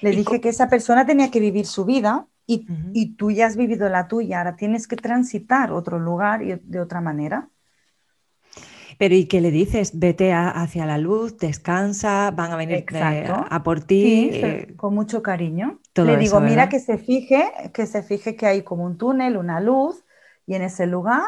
Le dije que esa persona tenía que vivir su vida y, tú ya has vivido la tuya, ahora tienes que transitar otro lugar y de otra manera. Pero ¿y qué le dices? Vete hacia la luz, descansa, van a venir eh, a, por ti. Eh, con mucho cariño. le digo, mira que se fije, que se fije que hay como un túnel, una luz, y en ese lugar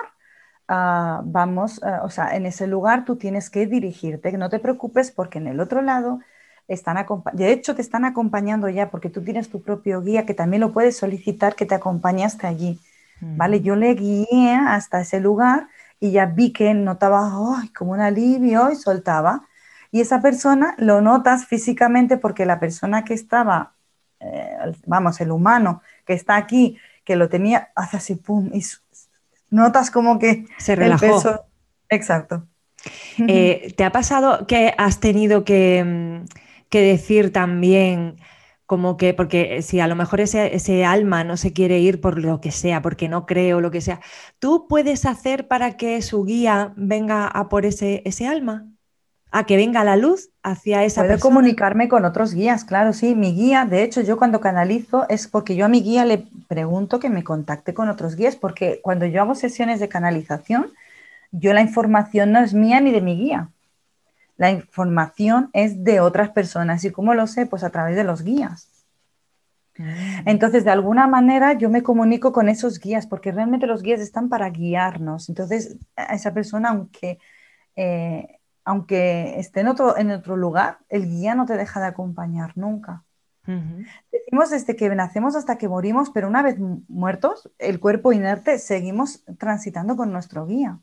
Ah, vamos, ah, o sea, en ese lugar tú tienes que dirigirte, no te preocupes porque en el otro lado están de hecho te están acompañando ya porque tú tienes tu propio guía que también lo puedes solicitar que te acompañe hasta allí, ¿vale? Yo le guié hasta ese lugar y ya vi que notaba como un alivio y soltaba. Y esa persona lo notas físicamente porque la persona que estaba, eh, vamos, el humano que está aquí, que lo tenía, hace así, pum, y notas como que se relajó. Exacto. Eh, ¿Te ha pasado que has tenido mm, que, decir también como que, porque si a lo mejor ese, alma no se quiere ir por lo que sea, porque no creo lo que sea, ¿tú puedes hacer para que su guía venga a por ese, ese alma? A que venga la luz hacia esa Puedo comunicarme con otros guías, claro, sí. Mi guía, de hecho, yo cuando canalizo es porque yo a mi guía le pregunto que me contacte con otros guías, porque cuando yo hago sesiones de canalización, yo la información no es mía ni de mi guía. La información es de otras personas. ¿Y cómo lo sé? Pues a través de los guías. Ah. Entonces, de alguna manera yo me comunico con esos guías, porque realmente los guías están para guiarnos. Entonces, a esa persona, aunque... Eh, aunque esté en otro, en otro lugar, el guía no te deja de acompañar nunca. Decimos desde que nacemos hasta que morimos, pero una vez muertos, el cuerpo inerte, seguimos transitando con nuestro guía.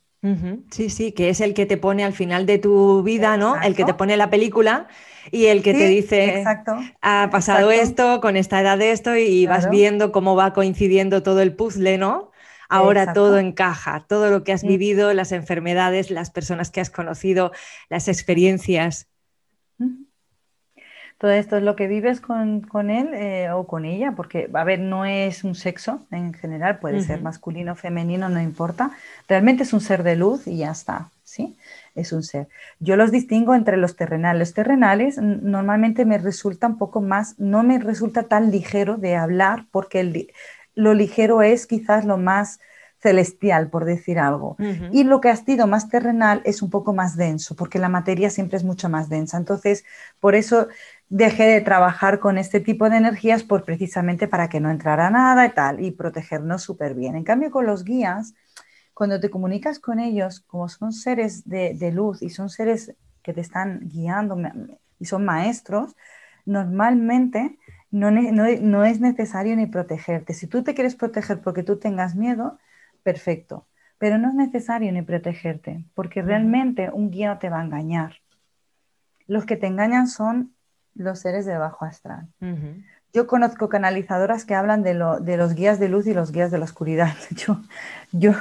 Sí, sí, que es el que te pone al final de tu vida, ¿no? El que te pone la película y el que te dice, exacto, ha pasado esto, con esta edad de esto, y vas viendo cómo va coincidiendo todo el puzzle, ¿no? Ahora todo encaja, todo lo que has vivido, las enfermedades, las personas que has conocido, las experiencias. Todo esto es lo que vives con, él eh, o con ella, porque, a ver, no es un sexo en general, puede ser masculino, femenino, no importa. Realmente es un ser de luz y ya está, ¿sí? Es un ser. Yo los distingo entre los terrenales. Los terrenales normalmente me resulta un poco más, no me resulta tan ligero de hablar, porque el, lo ligero es quizás lo más celestial, por decir algo. Y lo que ha sido más terrenal es un poco más denso, porque la materia siempre es mucho más densa. Entonces, por eso dejé de trabajar con este tipo de energías, por precisamente para que no entrara nada y tal, y protegernos súper bien. En cambio, con los guías, cuando te comunicas con ellos, como son seres de, de luz y son seres que te están guiando y son maestros, normalmente no, no, es necesario ni protegerte. Si tú te quieres proteger porque tú tengas miedo, perfecto, pero no es necesario ni protegerte, porque realmente un guía no te va a engañar. Los que te engañan son los seres de bajo astral. Yo conozco canalizadoras que hablan de, los guías de luz y los guías de la oscuridad. Yo, yo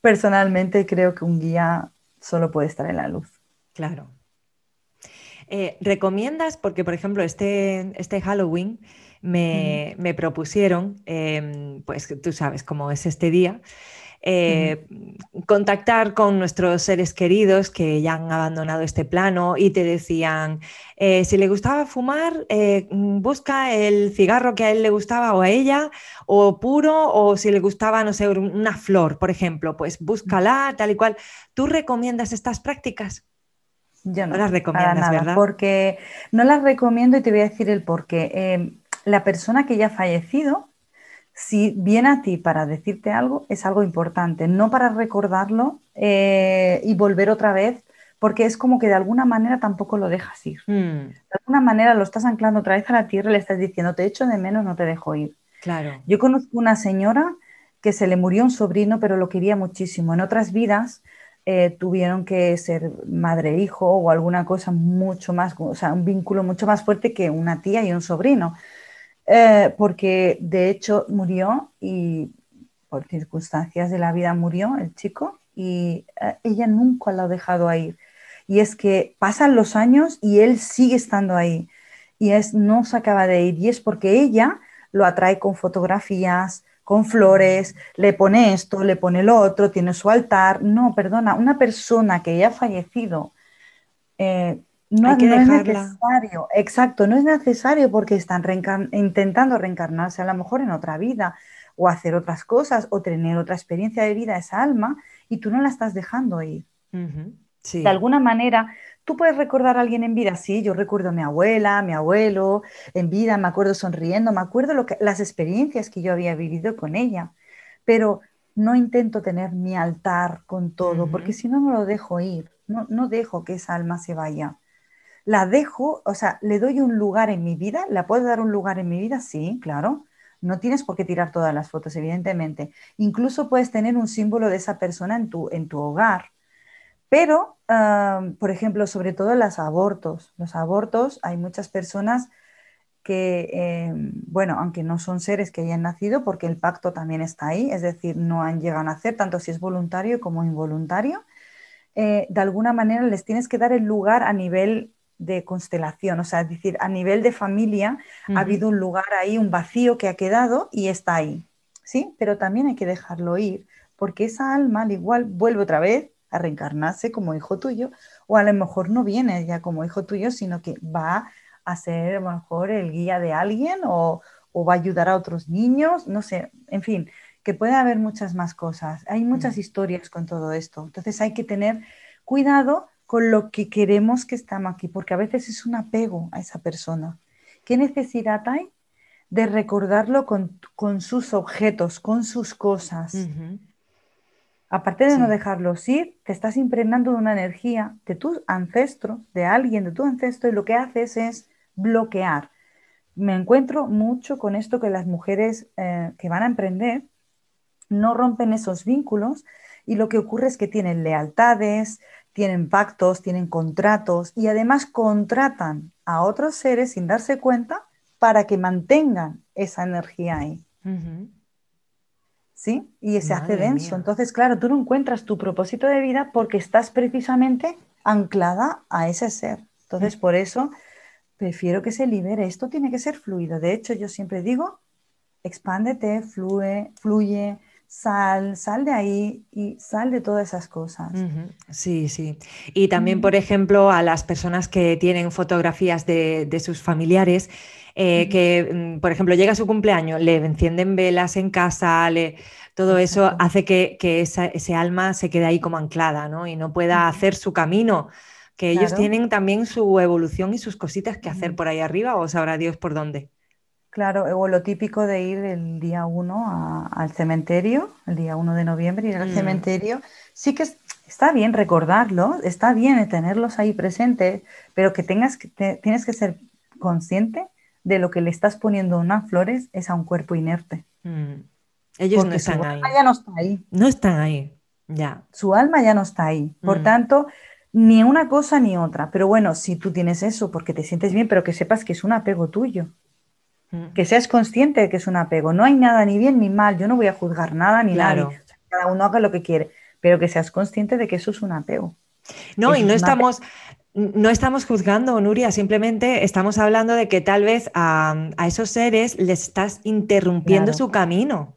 personalmente creo que un guía solo puede estar en la luz. Claro. Eh, ¿Recomiendas, porque por ejemplo este, este Halloween me, propusieron, em, pues tú sabes cómo es este día, eh, contactar con nuestros seres queridos que ya han abandonado este plano y te decían, eh, si le gustaba fumar, eh, busca el cigarro que a él le gustaba o a ella, o puro, o si le gustaba, no sé, una flor, por ejemplo, pues búscala, tal y cual. ¿Tú recomiendas estas prácticas? Yo no, las recomiendas, ¿verdad? Porque no las recomiendo y te voy a decir el por qué. la persona que ya ha fallecido si viene a ti para decirte algo, es algo importante, no para recordarlo eh, y volver otra vez, porque es como que de alguna manera tampoco lo dejas ir. Hmm. De alguna manera lo estás anclando otra vez a la tierra y le estás diciendo, te echo de menos, no te dejo ir. Claro. Yo conozco una señora que se le murió un sobrino, pero lo quería muchísimo. En otras vidas eh, tuvieron que ser madre-hijo o alguna cosa mucho más, o sea, un vínculo mucho más fuerte que una tía y un sobrino. Eh, porque de hecho murió y por circunstancias de la vida murió el chico y eh, ella nunca lo ha dejado ahí. Y es que pasan los años y él sigue estando ahí y es, no se acaba de ir y es porque ella lo atrae con fotografías, con flores, le pone esto, le pone lo otro, tiene su altar. No, perdona, una persona que ya ha fallecido eh, no, es necesario, exacto, no es necesario porque están intentando reencarnarse a lo mejor en otra vida o hacer otras cosas o tener otra experiencia de vida esa alma y tú no la estás dejando ir. De alguna manera, tú puedes recordar a alguien en vida, sí, yo recuerdo a mi abuela, a mi abuelo en vida, me acuerdo sonriendo, me acuerdo lo que, las experiencias que yo había vivido con ella, pero no intento tener mi altar con todo, porque si no, no lo dejo ir, no, no dejo que esa alma se vaya la dejo, o sea, le doy un lugar en mi vida, ¿la puedo dar un lugar en mi vida? Sí, claro. No tienes por qué tirar todas las fotos, evidentemente. Incluso puedes tener un símbolo de esa persona en tu, en tu hogar. Pero, por ejemplo, sobre todo los abortos. Los abortos, hay muchas personas que, em, bueno, aunque no son seres que hayan nacido, porque el pacto también está ahí, es decir, no han llegado a nacer, tanto si es voluntario como involuntario, eh, de alguna manera les tienes que dar el lugar a nivel de constelación, o sea, es decir, a nivel de familia ha habido un lugar ahí, un vacío que ha quedado y está ahí, ¿sí? Pero también hay que dejarlo ir, porque esa alma al igual vuelve otra vez a reencarnarse como hijo tuyo, o a lo mejor no viene ya como hijo tuyo, sino que va a ser a lo mejor el guía de alguien o, o va a ayudar a otros niños, no sé, en fin, que puede haber muchas más cosas. Hay muchas historias con todo esto, entonces hay que tener cuidado con lo que queremos que estamos aquí, porque a veces es un apego a esa persona. ¿Qué necesidad hay de recordarlo con, sus objetos, con sus cosas? Aparte de no dejarlos ir, te estás impregnando de una energía de tu ancestro, de alguien de tu ancestro, y lo que haces es bloquear. Me encuentro mucho con esto que las mujeres eh, que van a emprender no rompen esos vínculos y lo que ocurre es que tienen lealtades, tienen pactos, tienen contratos y además contratan a otros seres sin darse cuenta para que mantengan esa energía ahí. ¿Sí? Y se hace denso. Entonces, claro, tú no encuentras tu propósito de vida porque estás precisamente anclada a ese ser. Entonces, por eso prefiero que se libere. Esto tiene que ser fluido. De hecho, yo siempre digo, expándete, fluye, fluye, sal, sal de ahí y sal de todas esas cosas. Sí, sí. Y también, por ejemplo, a las personas que tienen fotografías de, sus familiares, eh, que, mm, por ejemplo, llega su cumpleaños, le encienden velas en casa, le, todo eso hace que, ese alma se quede ahí como anclada ¿no? y no pueda hacer su camino. Que ellos tienen también su evolución y sus cositas que hacer por ahí arriba, o sabrá Dios por dónde. Claro, o lo típico de ir el día 1 al cementerio, el día 1 de noviembre, ir al mm. cementerio, sí que está bien recordarlo, está bien tenerlos ahí presentes, pero que tengas que, tienes que ser consciente de lo que le estás poniendo unas flores es a un cuerpo inerte. Mm. Ellos no están ahí. ya no está ahí. No están ahí, ya. Su alma ya no está ahí. Por mm. tanto, ni una cosa ni otra. Pero bueno, si tú tienes eso porque te sientes bien, pero que sepas que es un apego tuyo. Mm. Que seas consciente de que es un apego. No hay nada ni bien ni mal. Yo no voy a juzgar nada ni nada. cada uno haga lo que quiere. Pero que seas consciente de que eso es un apego. No, y no estamos, no estamos juzgando, Nuria, simplemente estamos hablando de que tal vez a, esos seres les estás interrumpiendo su camino.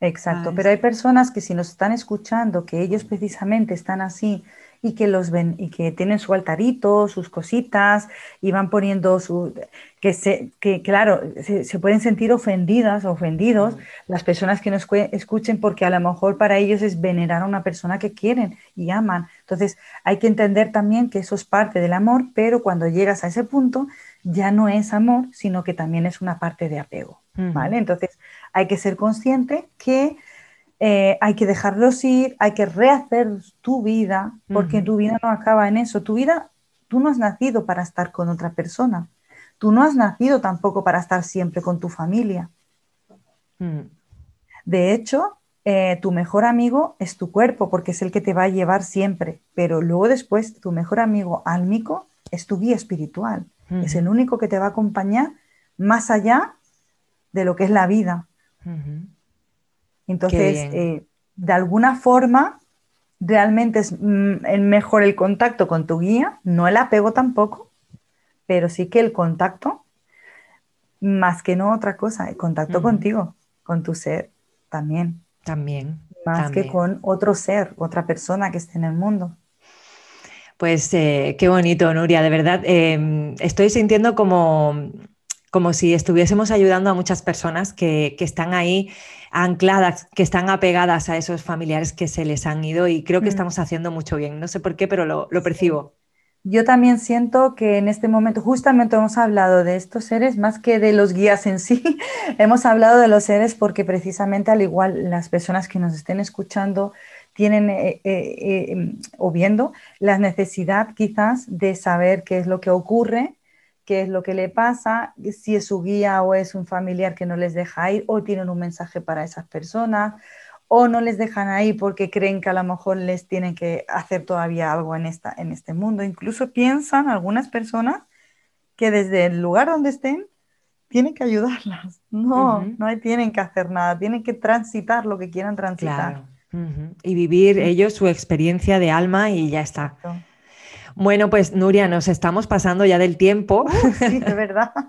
Exacto, pero hay personas que si nos están escuchando, que ellos precisamente están así y que los ven y que tienen su altarito, sus cositas y van poniendo su que se que claro, se, pueden sentir ofendidas, ofendidos las personas que nos escuchen porque a lo mejor para ellos es venerar a una persona que quieren y aman. Entonces, hay que entender también que eso es parte del amor, pero cuando llegas a ese punto ya no es amor, sino que también es una parte de apego, ¿vale? Entonces, hay que ser consciente que eh, hay que dejarlos ir, hay que rehacer tu vida, porque tu vida no acaba en eso. Tu vida, tú no has nacido para estar con otra persona. Tú no has nacido tampoco para estar siempre con tu familia. De hecho, eh, tu mejor amigo es tu cuerpo, porque es el que te va a llevar siempre. Pero luego después, tu mejor amigo álmico es tu guía espiritual. Es el único que te va a acompañar más allá de lo que es la vida. Entonces, eh, de alguna forma, realmente es mm, mejor el contacto con tu guía, no el apego tampoco, pero sí que el contacto, más que no otra cosa, el contacto contigo, con tu ser también. También. Más que con otro ser, otra persona que esté en el mundo. Pues eh, qué bonito, Nuria, de verdad. Em, estoy sintiendo como, como si estuviésemos ayudando a muchas personas que, que están ahí ancladas, que están apegadas a esos familiares que se les han ido y creo que mm. estamos haciendo mucho bien. No sé por qué, pero lo, percibo. Yo también siento que en este momento justamente hemos hablado de estos seres más que de los guías en sí. hemos hablado de los seres porque precisamente al igual las personas que nos estén escuchando tienen eh, eh, eh, o viendo la necesidad quizás de saber qué es lo que ocurre qué es lo que le pasa, si es su guía o es un familiar que no les deja ir o tienen un mensaje para esas personas o no les dejan ahí porque creen que a lo mejor les tienen que hacer todavía algo en, esta, en este mundo. Incluso piensan algunas personas que desde el lugar donde estén tienen que ayudarlas. No, no tienen que hacer nada, tienen que transitar lo que quieran transitar. Y vivir ellos su experiencia de alma y ya está. Bueno, pues Nuria, nos estamos pasando ya del tiempo. sí, de verdad.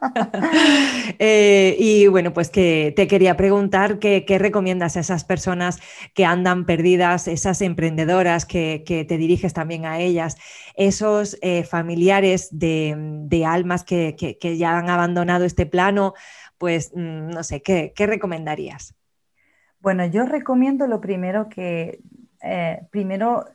Eh, y bueno, pues que te quería preguntar qué, recomiendas a esas personas que andan perdidas, esas emprendedoras que, te diriges también a ellas, esos eh, familiares de, almas que, ya han abandonado este plano, pues mm, no sé, ¿qué, recomendarías? Bueno, yo recomiendo lo primero que, eh, primero,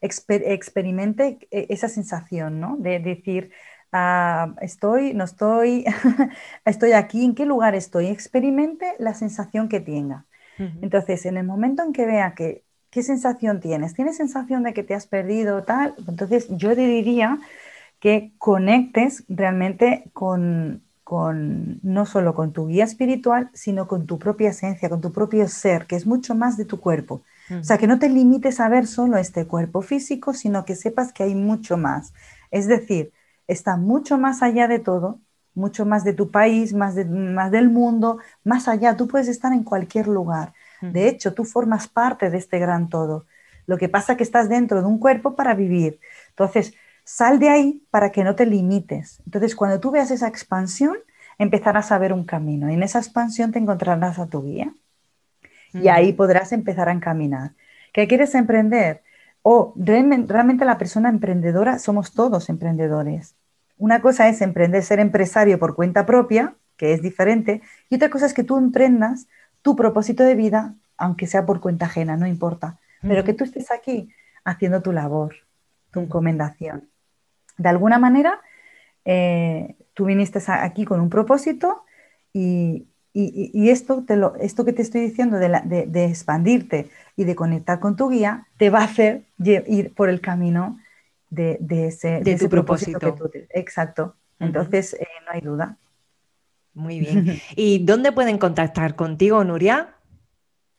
experimente e, esa sensación, ¿no? De decir, ah, estoy, no estoy, estoy aquí, ¿en qué lugar estoy? Experimente la sensación que tenga. Entonces, en el momento en que vea que, ¿qué sensación tienes? ¿Tienes sensación de que te has perdido tal? Entonces, yo diría que conectes realmente con, con, no solo con tu guía espiritual, sino con tu propia esencia, con tu propio ser, que es mucho más de tu cuerpo. O sea, que no te limites a ver solo este cuerpo físico, sino que sepas que hay mucho más. Es decir, está mucho más allá de todo, mucho más de tu país, más, más del mundo, más allá. Tú puedes estar en cualquier lugar. De hecho, tú formas parte de este gran todo. Lo que pasa es que estás dentro de un cuerpo para vivir. Entonces, sal de ahí para que no te limites. Entonces, cuando tú veas esa expansión, empezarás a ver un camino y en esa expansión te encontrarás a tu guía y ahí podrás empezar a encaminar. ¿Qué quieres emprender? O realmente, la persona emprendedora somos todos emprendedores. Una cosa es emprender, ser empresario por cuenta propia, que es diferente, y otra cosa es que tú emprendas tu propósito de vida, aunque sea por cuenta ajena, no importa, pero que tú estés aquí haciendo tu labor, tu encomendación. De alguna manera, eh, tú viniste aquí con un propósito y, y, esto, te lo, esto que te estoy diciendo de, expandirte y de conectar con tu guía, te va a hacer ir por el camino de, ese, de, tu propósito. exacto. Entonces, no hay duda. Muy bien. ¿Y dónde pueden contactar contigo, Nuria?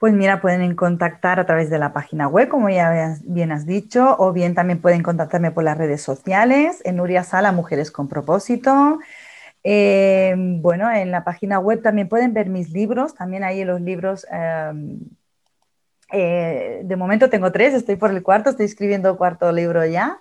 Pues mira, pueden contactar a través de la página web, como ya bien has dicho, o bien también pueden contactarme por las redes sociales, en Nuria Sala Mujeres con Propósito. Eh, bueno, en la página web también pueden ver mis libros, también ahí los libros, em, eh, de momento tengo tres, estoy por el cuarto, estoy escribiendo cuarto libro ya.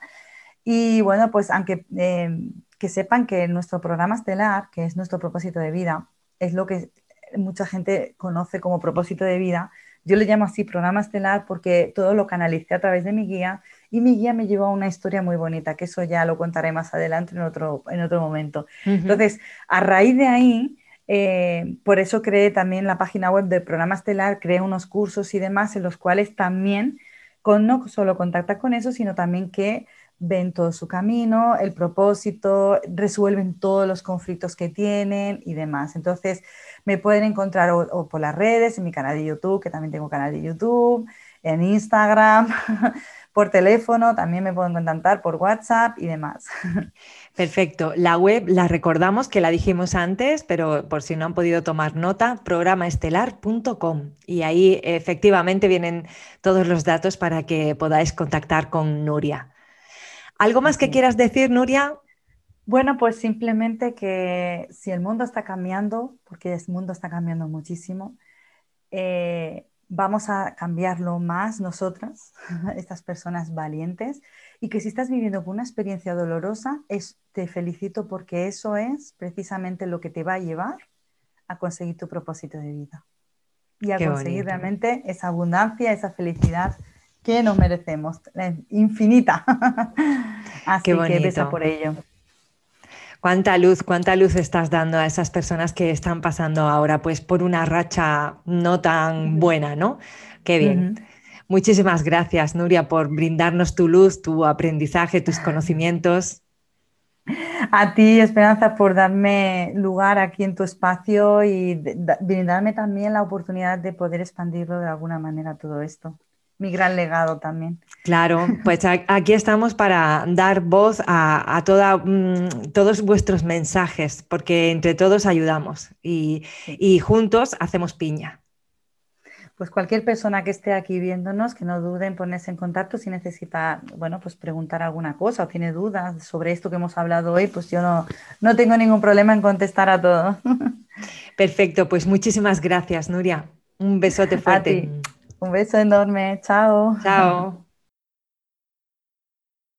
Y bueno, pues aunque em, que sepan que nuestro programa estelar, que es nuestro propósito de vida, es lo que mucha gente conoce como propósito de vida. Yo le llamo así programa estelar porque todo lo canalicé a través de mi guía y mi guía me llevó a una historia muy bonita, que eso ya lo contaré más adelante en otro, en otro momento. Entonces, a raíz de ahí, eh, por eso creé también la página web del programa estelar, creé unos cursos y demás en los cuales también con, no solo contacta con eso, sino también que ven todo su camino, el propósito, resuelven todos los conflictos que tienen y demás. Entonces, me pueden encontrar o, por las redes, en mi canal de YouTube, que también tengo canal de YouTube, en Instagram, por teléfono, también me pueden contactar por WhatsApp y demás. Perfecto. La web la recordamos que la dijimos antes, pero por si no han podido tomar nota, programaestelar.com. Y ahí efectivamente vienen todos los datos para que podáis contactar con Nuria. ¿Algo más que quieras decir, Nuria? Bueno, pues simplemente que si el mundo está cambiando, porque el mundo está cambiando muchísimo, eh, vamos a cambiarlo más nosotras, estas personas valientes, y que si estás viviendo una experiencia dolorosa, es, te felicito porque eso es precisamente lo que te va a llevar a conseguir tu propósito de vida y a conseguir realmente esa abundancia, esa felicidad que nos merecemos, infinita. Así que besa por ello. Cuánta luz, cuánta luz estás dando a esas personas que están pasando ahora pues por una racha no tan buena, ¿no? Qué bien. Muchísimas gracias, Nuria, por brindarnos tu luz, tu aprendizaje, tus conocimientos. A ti, Esperanza, por darme lugar aquí en tu espacio y brindarme también la oportunidad de poder expandirlo de alguna manera todo esto mi gran legado también. Claro, pues aquí estamos para dar voz a, mm, todos vuestros mensajes, porque entre todos ayudamos y, juntos hacemos piña. Pues cualquier persona que esté aquí viéndonos, que no dude en ponerse en contacto si necesita, bueno, pues preguntar alguna cosa o tiene dudas sobre esto que hemos hablado hoy, pues yo no, no tengo ningún problema en contestar a todo. Perfecto, pues muchísimas gracias, Nuria. Un besote fuerte. Un beso enorme. Chao. Chao.